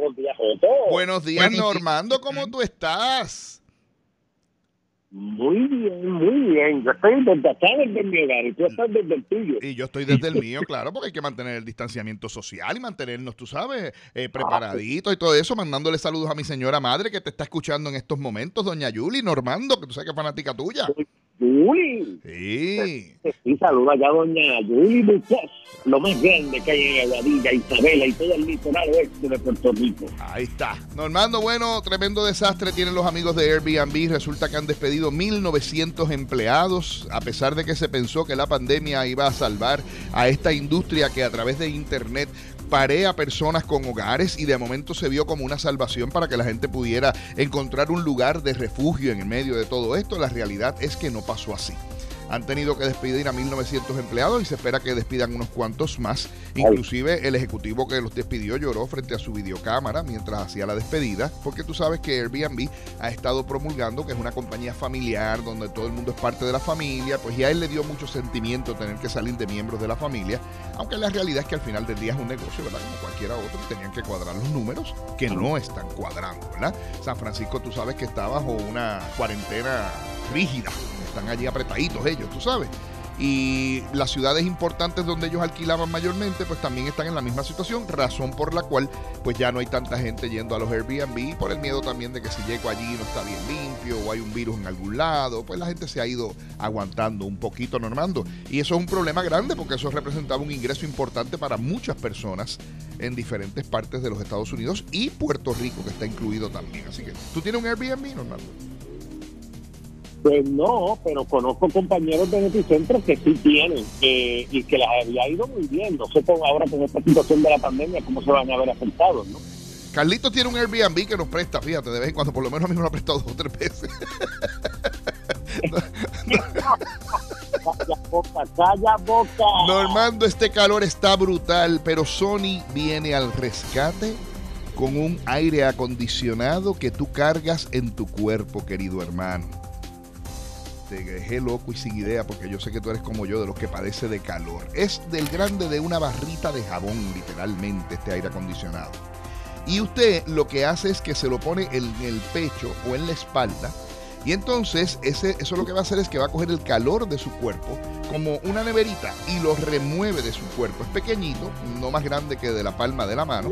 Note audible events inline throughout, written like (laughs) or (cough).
buenos días, Joto. Buenos días, Normando, ¿cómo tú estás? Muy bien, muy bien. Yo estoy desde acá, desde mi hogar, y tú estás desde el tuyo. Y yo estoy desde el mío, claro, porque hay que mantener el distanciamiento social y mantenernos, tú sabes, eh, preparaditos y todo eso, mandándole saludos a mi señora madre que te está escuchando en estos momentos, doña Yuli, Normando, que tú sabes que es fanática tuya. Yuli. Sí. Y saluda ya doña Yuli Bucos, lo más grande que hay en Aguadilla, Isabela y todo el litoral oeste de Puerto Rico. Ahí está. Normando, bueno, tremendo desastre tienen los amigos de Airbnb. Resulta que han despedido 1.900 empleados, a pesar de que se pensó que la pandemia iba a salvar a esta industria que a través de Internet parea personas con hogares y de momento se vio como una salvación para que la gente pudiera encontrar un lugar de refugio en el medio de todo esto. La realidad es que no pasó así. Han tenido que despedir a 1.900 empleados y se espera que despidan unos cuantos más. Inclusive el ejecutivo que los despidió lloró frente a su videocámara mientras hacía la despedida, porque tú sabes que Airbnb ha estado promulgando que es una compañía familiar donde todo el mundo es parte de la familia, pues ya él le dio mucho sentimiento tener que salir de miembros de la familia, aunque la realidad es que al final del día es un negocio, ¿verdad? Como cualquiera otro, tenían que cuadrar los números que no están cuadrando, ¿verdad? San Francisco tú sabes que está bajo una cuarentena rígida están allí apretaditos ellos, tú sabes. Y las ciudades importantes donde ellos alquilaban mayormente, pues también están en la misma situación, razón por la cual pues ya no hay tanta gente yendo a los Airbnb, por el miedo también de que si llego allí no está bien limpio o hay un virus en algún lado, pues la gente se ha ido aguantando un poquito, normando. Y eso es un problema grande porque eso representaba un ingreso importante para muchas personas en diferentes partes de los Estados Unidos y Puerto Rico, que está incluido también. Así que, ¿tú tienes un Airbnb, Normando? Pues no, pero conozco compañeros de Noticentro que sí tienen eh, y que las había ido muy bien. No sé cómo ahora con esta situación de la pandemia cómo se van a ver afectados, ¿no? Carlito tiene un Airbnb que nos presta, fíjate, de vez en cuando, por lo menos a mí me lo ha prestado dos o tres veces. calla boca, calla boca. Normando, este calor está brutal, pero Sony viene al rescate con un aire acondicionado que tú cargas en tu cuerpo, querido hermano te dejé loco y sin idea porque yo sé que tú eres como yo de los que padece de calor. Es del grande de una barrita de jabón, literalmente, este aire acondicionado. Y usted lo que hace es que se lo pone en el pecho o en la espalda. Y entonces ese, eso lo que va a hacer es que va a coger el calor de su cuerpo como una neverita y lo remueve de su cuerpo. Es pequeñito, no más grande que de la palma de la mano.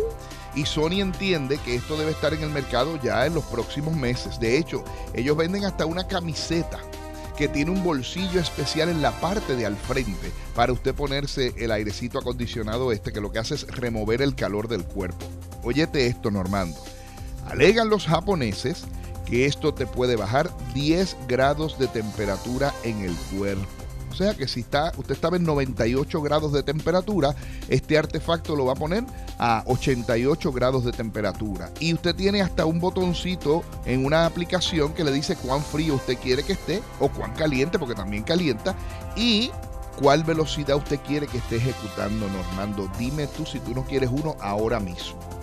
Y Sony entiende que esto debe estar en el mercado ya en los próximos meses. De hecho, ellos venden hasta una camiseta que tiene un bolsillo especial en la parte de al frente para usted ponerse el airecito acondicionado este que lo que hace es remover el calor del cuerpo. Óyete esto, Normando. Alegan los japoneses que esto te puede bajar 10 grados de temperatura en el cuerpo. O sea que si está, usted estaba en 98 grados de temperatura, este artefacto lo va a poner a 88 grados de temperatura. Y usted tiene hasta un botoncito en una aplicación que le dice cuán frío usted quiere que esté o cuán caliente, porque también calienta. Y cuál velocidad usted quiere que esté ejecutando, Normando. Dime tú si tú no quieres uno ahora mismo.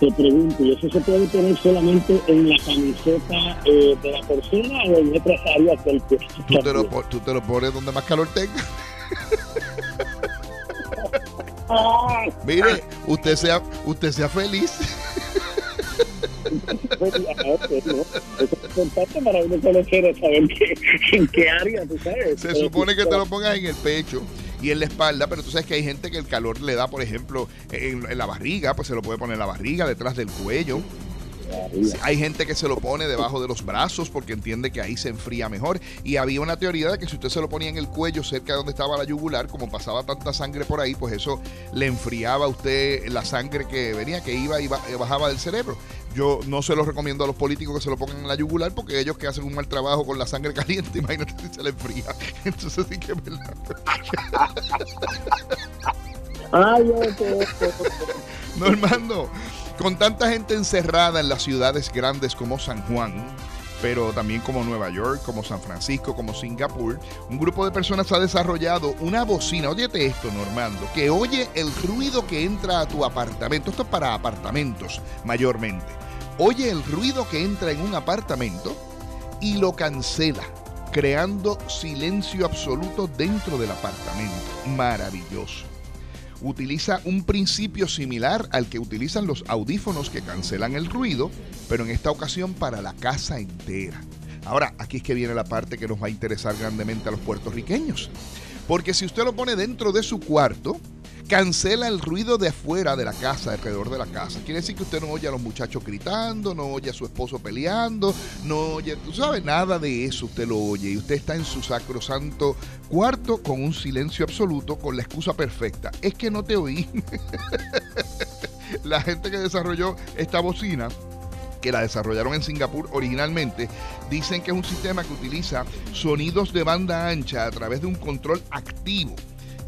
Te pregunto, ¿y eso se puede poner solamente en la camiseta eh, de la persona o en otras áreas del cuerpo? ¿Tú te, lo, po- tú te lo pones donde más calor tenga. (laughs) Mire, usted sea, usted sea feliz. para uno conocer, saber en qué área, tú sabes. Se supone que te lo pongas en el pecho y en la espalda, pero tú sabes que hay gente que el calor le da, por ejemplo, en, la barriga, pues se lo puede poner en la barriga, detrás del cuello. Hay gente que se lo pone debajo de los brazos porque entiende que ahí se enfría mejor. Y había una teoría de que si usted se lo ponía en el cuello, cerca de donde estaba la yugular, como pasaba tanta sangre por ahí, pues eso le enfriaba a usted la sangre que venía, que iba y y bajaba del cerebro. Yo no se lo recomiendo a los políticos que se lo pongan en la yugular porque ellos que hacen un mal trabajo con la sangre (laughs) caliente, imagínate si se le enfría. (laughs) Entonces sí que es verdad. (laughs) Normando, con tanta gente encerrada en las ciudades grandes como San Juan, pero también como Nueva York, como San Francisco, como Singapur, un grupo de personas ha desarrollado una bocina, óyete esto, Normando, que oye el ruido que entra a tu apartamento. Esto es para apartamentos mayormente. Oye el ruido que entra en un apartamento y lo cancela, creando silencio absoluto dentro del apartamento. Maravilloso. Utiliza un principio similar al que utilizan los audífonos que cancelan el ruido, pero en esta ocasión para la casa entera. Ahora, aquí es que viene la parte que nos va a interesar grandemente a los puertorriqueños. Porque si usted lo pone dentro de su cuarto, cancela el ruido de afuera de la casa, alrededor de la casa. Quiere decir que usted no oye a los muchachos gritando, no oye a su esposo peleando, no oye, tú sabes, nada de eso usted lo oye. Y usted está en su sacrosanto cuarto con un silencio absoluto, con la excusa perfecta. Es que no te oí. (laughs) la gente que desarrolló esta bocina que la desarrollaron en Singapur originalmente, dicen que es un sistema que utiliza sonidos de banda ancha a través de un control activo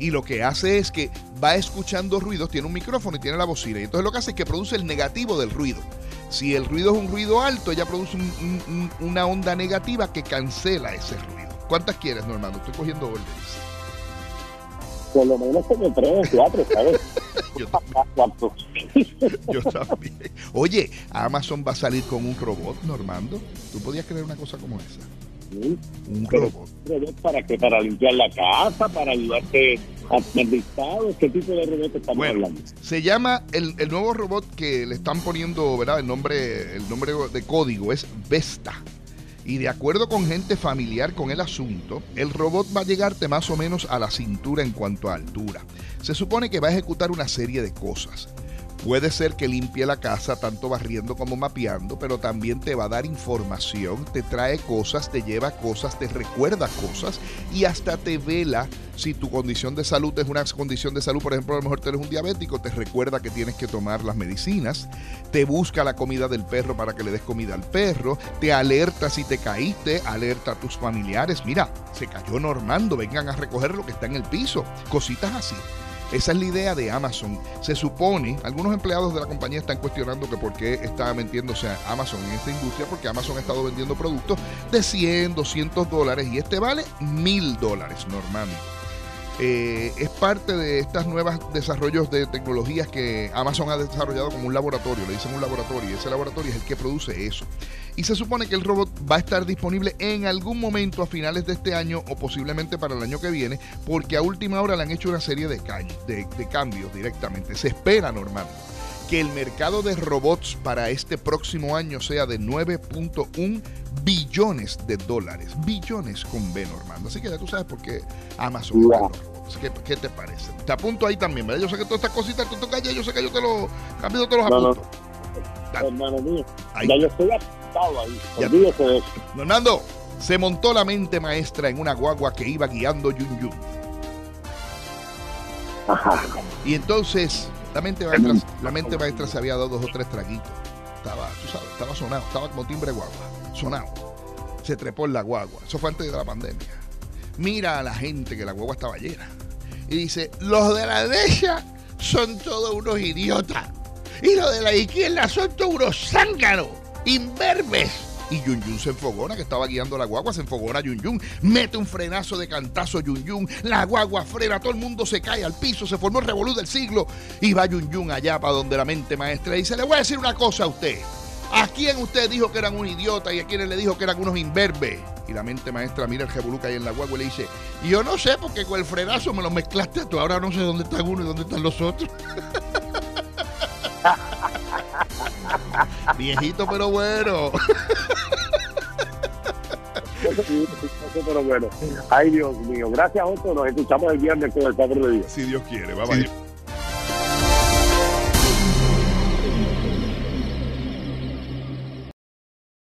y lo que hace es que va escuchando ruidos, tiene un micrófono y tiene la bocina. Y entonces lo que hace es que produce el negativo del ruido. Si el ruido es un ruido alto, ella produce una onda negativa que cancela ese ruido. ¿Cuántas quieres, Normando? Estoy cogiendo órdenes. Por lo menos como tres cuatro, ¿sabes? (laughs) Yo, Yo también. Oye, Amazon va a salir con un robot, Normando. ¿Tú podías creer una cosa como esa? Un robot. ¿Para qué? ¿Para limpiar la casa? ¿Para ayudarte a tener ¿Qué tipo de robot estamos hablando? Se llama, el, el, nuevo robot que le están poniendo, ¿verdad? El nombre, el nombre de código es Vesta. Y de acuerdo con gente familiar con el asunto, el robot va a llegarte más o menos a la cintura en cuanto a altura. Se supone que va a ejecutar una serie de cosas. Puede ser que limpie la casa tanto barriendo como mapeando, pero también te va a dar información, te trae cosas, te lleva cosas, te recuerda cosas y hasta te vela si tu condición de salud es una condición de salud, por ejemplo, a lo mejor tú eres un diabético, te recuerda que tienes que tomar las medicinas, te busca la comida del perro para que le des comida al perro, te alerta si te caíste, alerta a tus familiares, mira, se cayó Normando, vengan a recoger lo que está en el piso, cositas así. Esa es la idea de Amazon. Se supone, algunos empleados de la compañía están cuestionando que por qué está metiéndose Amazon en esta industria, porque Amazon ha estado vendiendo productos de 100, 200 dólares y este vale 1000 dólares normalmente. Eh, es parte de estos nuevos desarrollos de tecnologías que Amazon ha desarrollado como un laboratorio, le dicen un laboratorio, y ese laboratorio es el que produce eso. Y se supone que el robot va a estar disponible en algún momento a finales de este año o posiblemente para el año que viene, porque a última hora le han hecho una serie de, de cambios directamente. Se espera normal que el mercado de robots para este próximo año sea de 9.1 billones de dólares. Billones con B, Normando. Así que ya tú sabes por qué Amazon. ¿Qué, ¿Qué, te parece? Te apunto ahí también, ¿verdad? Yo sé que todas estas cositas tú tocas yo sé que yo te lo cambio, te los apunto. Hermano mío, ya yo estoy apuntado ahí. Olvídese de eso. Normando, se montó la mente maestra en una guagua que iba guiando Yun Yun. Ajá. Y entonces la mente maestra, la mente maestra se había dado dos o tres traguitos. Estaba, tú sabes, estaba sonado, estaba como timbre guagua, sonado. Se trepó en la guagua. Eso fue antes de la pandemia. Mira a la gente que la guagua estaba llena. Y dice, los de la derecha son todos unos idiotas. Y los de la izquierda son todos unos zánganos, imberbes y Yun Yun se enfogona, que estaba guiando la guagua, se enfogona Yun Yun, mete un frenazo de cantazo Yun Yun, la guagua frena, todo el mundo se cae al piso, se formó el revolú del siglo y va Yun Yun allá para donde la mente maestra dice, le voy a decir una cosa a usted. ¿A quién usted dijo que eran un idiota y a quién le dijo que eran unos imberbes? Y la mente maestra mira el revoluca ahí en la guagua y le dice, yo no sé porque con el frenazo me lo mezclaste tú, ahora no sé dónde está uno y dónde están los otros. (laughs) (laughs) Viejito pero bueno. (laughs) pero bueno. Ay, Dios mío. Gracias, Otto. Nos escuchamos el viernes con el Padre de Dios. Si Dios quiere. Bye, bye.